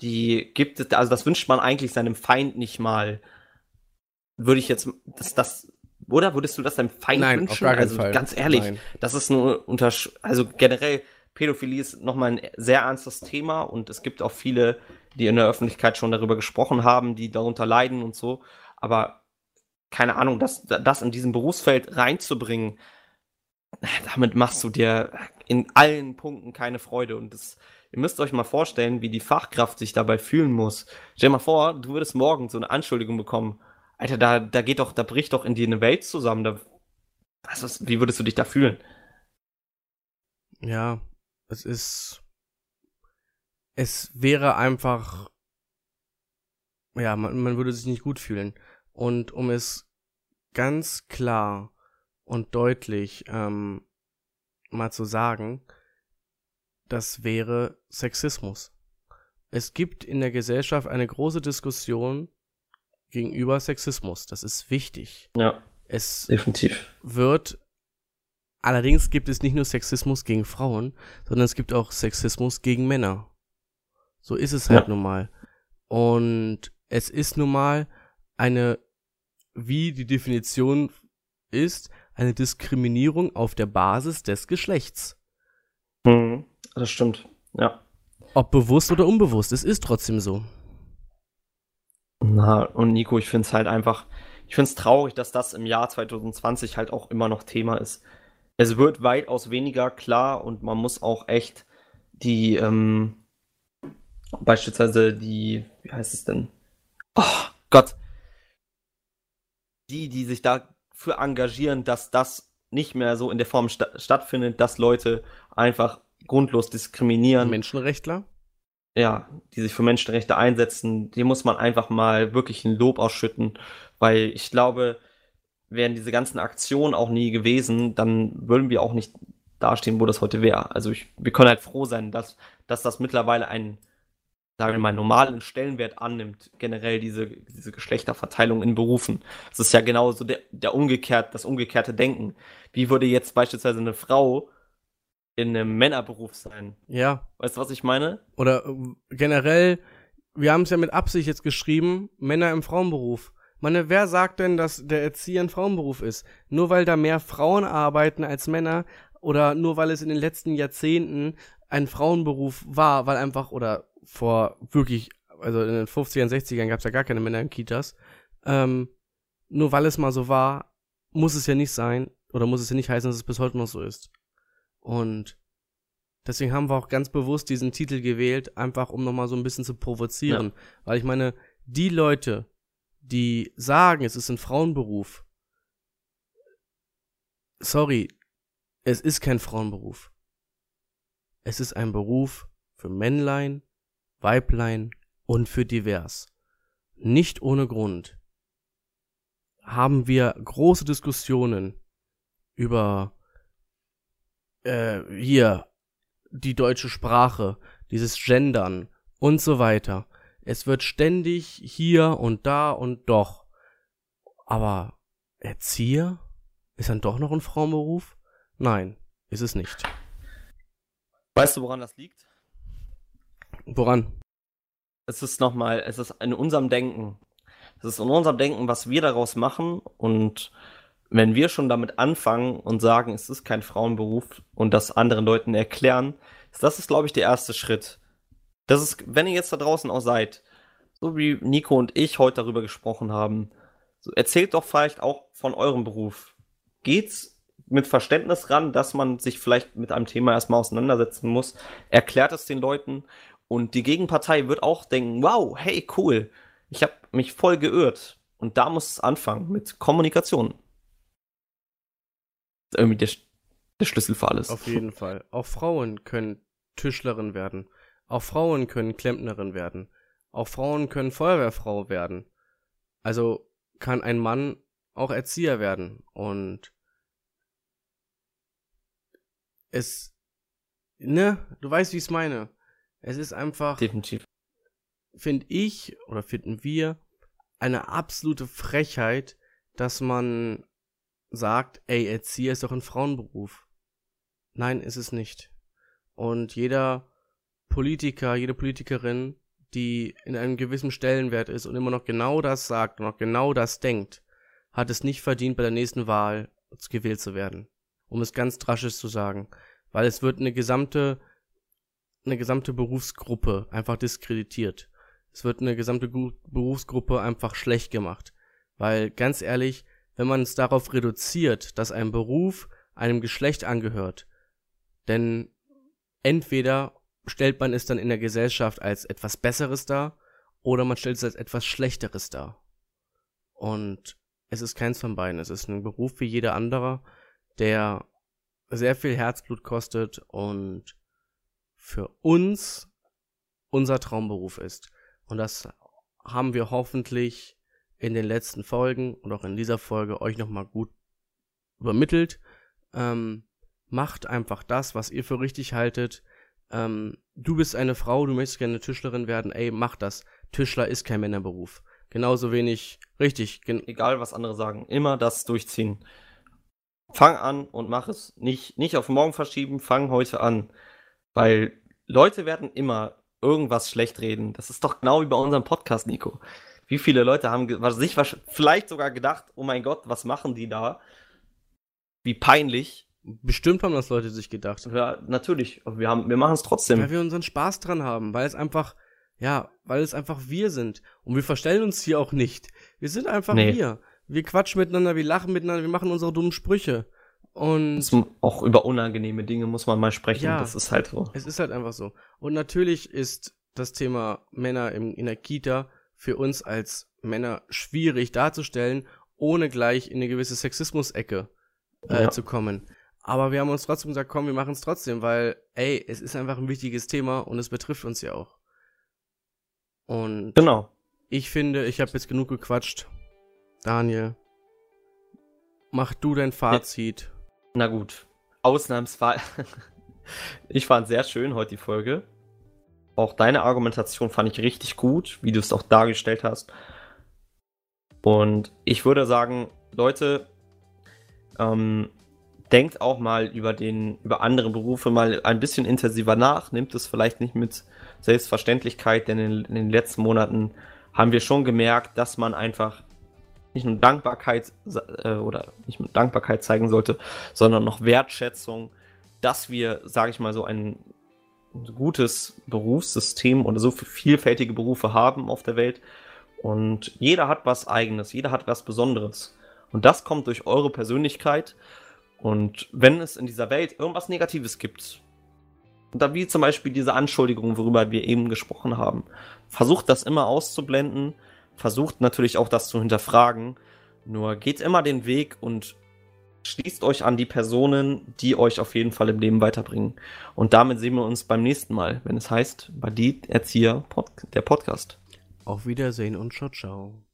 die gibt es, also das wünscht man eigentlich seinem Feind nicht mal. Würde ich jetzt, das, das, oder würdest du das deinem Feind Nein, wünschen? Auf gar keinen also Fall. ganz ehrlich, Nein. das ist nur unter, also generell, Pädophilie ist nochmal ein sehr ernstes Thema und es gibt auch viele, die in der Öffentlichkeit schon darüber gesprochen haben, die darunter leiden und so. Aber keine Ahnung, das, das in diesem Berufsfeld reinzubringen, damit machst du dir in allen Punkten keine Freude. Und das, ihr müsst euch mal vorstellen, wie die Fachkraft sich dabei fühlen muss. Stell dir mal vor, du würdest morgen so eine Anschuldigung bekommen. Alter, da, da geht doch, da bricht doch in dir eine Welt zusammen. Da, was, wie würdest du dich da fühlen? Ja, es ist. Es wäre einfach. Ja, man, man würde sich nicht gut fühlen. Und um es ganz klar und deutlich ähm, mal zu sagen, das wäre Sexismus. Es gibt in der Gesellschaft eine große Diskussion gegenüber Sexismus. Das ist wichtig. Ja. Es definitiv. wird allerdings gibt es nicht nur Sexismus gegen Frauen, sondern es gibt auch Sexismus gegen Männer. So ist es halt ja. nun mal. Und es ist nun mal eine, wie die Definition ist, eine Diskriminierung auf der Basis des Geschlechts. Mhm, das stimmt, ja. Ob bewusst oder unbewusst, es ist trotzdem so. Na, und Nico, ich finde es halt einfach, ich finde es traurig, dass das im Jahr 2020 halt auch immer noch Thema ist. Es wird weitaus weniger klar und man muss auch echt die, ähm, beispielsweise die, wie heißt es denn? Oh Gott. Die, die sich da für engagieren, dass das nicht mehr so in der Form sta stattfindet, dass Leute einfach grundlos diskriminieren. Menschenrechtler? Ja, die sich für Menschenrechte einsetzen, die muss man einfach mal wirklich ein Lob ausschütten, weil ich glaube, wären diese ganzen Aktionen auch nie gewesen, dann würden wir auch nicht dastehen, wo das heute wäre. Also ich, wir können halt froh sein, dass, dass das mittlerweile ein sagen wir mal, normalen Stellenwert annimmt, generell diese, diese Geschlechterverteilung in Berufen. Das ist ja genauso der, der umgekehrt, das umgekehrte Denken. Wie würde jetzt beispielsweise eine Frau in einem Männerberuf sein? Ja. Weißt du, was ich meine? Oder äh, generell, wir haben es ja mit Absicht jetzt geschrieben, Männer im Frauenberuf. Meine, wer sagt denn, dass der Erzieher ein Frauenberuf ist? Nur weil da mehr Frauen arbeiten als Männer oder nur weil es in den letzten Jahrzehnten ein Frauenberuf war, weil einfach, oder vor wirklich, also in den 50ern, 60ern gab es ja gar keine Männer in Kitas, ähm, nur weil es mal so war, muss es ja nicht sein, oder muss es ja nicht heißen, dass es bis heute noch so ist. Und deswegen haben wir auch ganz bewusst diesen Titel gewählt, einfach um nochmal so ein bisschen zu provozieren. Ja. Weil ich meine, die Leute, die sagen, es ist ein Frauenberuf, sorry, es ist kein Frauenberuf. Es ist ein Beruf für Männlein, Weiblein und für divers. Nicht ohne Grund haben wir große Diskussionen über äh, hier die deutsche Sprache, dieses Gendern und so weiter. Es wird ständig hier und da und doch. Aber Erzieher? Ist dann doch noch ein Frauenberuf? Nein, ist es nicht. Weißt du, woran das liegt? Woran? Es ist nochmal, es ist in unserem Denken. Es ist in unserem Denken, was wir daraus machen. Und wenn wir schon damit anfangen und sagen, es ist kein Frauenberuf und das anderen Leuten erklären, das ist, glaube ich, der erste Schritt. Das ist, wenn ihr jetzt da draußen auch seid, so wie Nico und ich heute darüber gesprochen haben, so erzählt doch vielleicht auch von eurem Beruf. Geht's mit Verständnis ran, dass man sich vielleicht mit einem Thema erstmal auseinandersetzen muss, erklärt es den Leuten und die Gegenpartei wird auch denken, wow, hey, cool, ich habe mich voll geirrt. Und da muss es anfangen mit Kommunikation. Irgendwie der, der Schlüssel für alles. Auf jeden Fall. Auch Frauen können Tischlerin werden. Auch Frauen können Klempnerin werden. Auch Frauen können Feuerwehrfrau werden. Also kann ein Mann auch Erzieher werden. Und es, ne, du weißt, wie ich es meine. Es ist einfach. Definitiv. Finde ich oder finden wir eine absolute Frechheit, dass man sagt, ey, Erzieher ist doch ein Frauenberuf. Nein, ist es nicht. Und jeder Politiker, jede Politikerin, die in einem gewissen Stellenwert ist und immer noch genau das sagt und noch genau das denkt, hat es nicht verdient, bei der nächsten Wahl gewählt zu werden um es ganz draschisch zu sagen. Weil es wird eine gesamte, eine gesamte Berufsgruppe einfach diskreditiert. Es wird eine gesamte Berufsgruppe einfach schlecht gemacht. Weil ganz ehrlich, wenn man es darauf reduziert, dass ein Beruf einem Geschlecht angehört, denn entweder stellt man es dann in der Gesellschaft als etwas Besseres dar oder man stellt es als etwas Schlechteres dar. Und es ist keins von beiden. Es ist ein Beruf wie jeder andere der sehr viel Herzblut kostet und für uns unser Traumberuf ist. Und das haben wir hoffentlich in den letzten Folgen und auch in dieser Folge euch nochmal gut übermittelt. Ähm, macht einfach das, was ihr für richtig haltet. Ähm, du bist eine Frau, du möchtest gerne Tischlerin werden, ey, mach das. Tischler ist kein Männerberuf. Genauso wenig, richtig. Gen Egal, was andere sagen, immer das durchziehen. Fang an und mach es. Nicht, nicht auf morgen verschieben, fang heute an. Weil Leute werden immer irgendwas schlecht reden. Das ist doch genau wie bei unserem Podcast, Nico. Wie viele Leute haben sich vielleicht sogar gedacht, oh mein Gott, was machen die da? Wie peinlich. Bestimmt haben das Leute sich gedacht. Ja, natürlich. Wir, haben, wir machen es trotzdem. Weil wir unseren Spaß dran haben, weil es einfach, ja, weil es einfach wir sind. Und wir verstellen uns hier auch nicht. Wir sind einfach nee. wir wir quatschen miteinander, wir lachen miteinander, wir machen unsere dummen Sprüche. Und auch über unangenehme Dinge muss man mal sprechen. Ja, das ist halt so. Es ist halt einfach so. Und natürlich ist das Thema Männer im, in der Kita für uns als Männer schwierig darzustellen, ohne gleich in eine gewisse Sexismus-Ecke äh, ja. zu kommen. Aber wir haben uns trotzdem gesagt, komm, wir machen es trotzdem, weil, ey, es ist einfach ein wichtiges Thema und es betrifft uns ja auch. Und genau. ich finde, ich habe jetzt genug gequatscht. Daniel, mach du dein Fazit. Na gut, Ausnahmsfall. ich fand sehr schön heute die Folge. auch deine Argumentation fand ich richtig gut, wie du es auch dargestellt hast. Und ich würde sagen, Leute, ähm, denkt auch mal über den, über andere Berufe mal ein bisschen intensiver nach, nimmt es vielleicht nicht mit Selbstverständlichkeit, denn in, in den letzten Monaten haben wir schon gemerkt, dass man einfach nicht nur Dankbarkeit äh, oder nicht nur Dankbarkeit zeigen sollte, sondern noch Wertschätzung, dass wir, sage ich mal, so ein gutes Berufssystem oder so vielfältige Berufe haben auf der Welt. Und jeder hat was Eigenes, jeder hat was Besonderes. Und das kommt durch eure Persönlichkeit. Und wenn es in dieser Welt irgendwas Negatives gibt, da wie zum Beispiel diese Anschuldigungen, worüber wir eben gesprochen haben, versucht das immer auszublenden, versucht natürlich auch das zu hinterfragen. Nur geht immer den Weg und schließt euch an die Personen, die euch auf jeden Fall im Leben weiterbringen. Und damit sehen wir uns beim nächsten Mal, wenn es heißt, Badit Erzieher, Pod der Podcast. Auf Wiedersehen und ciao, ciao.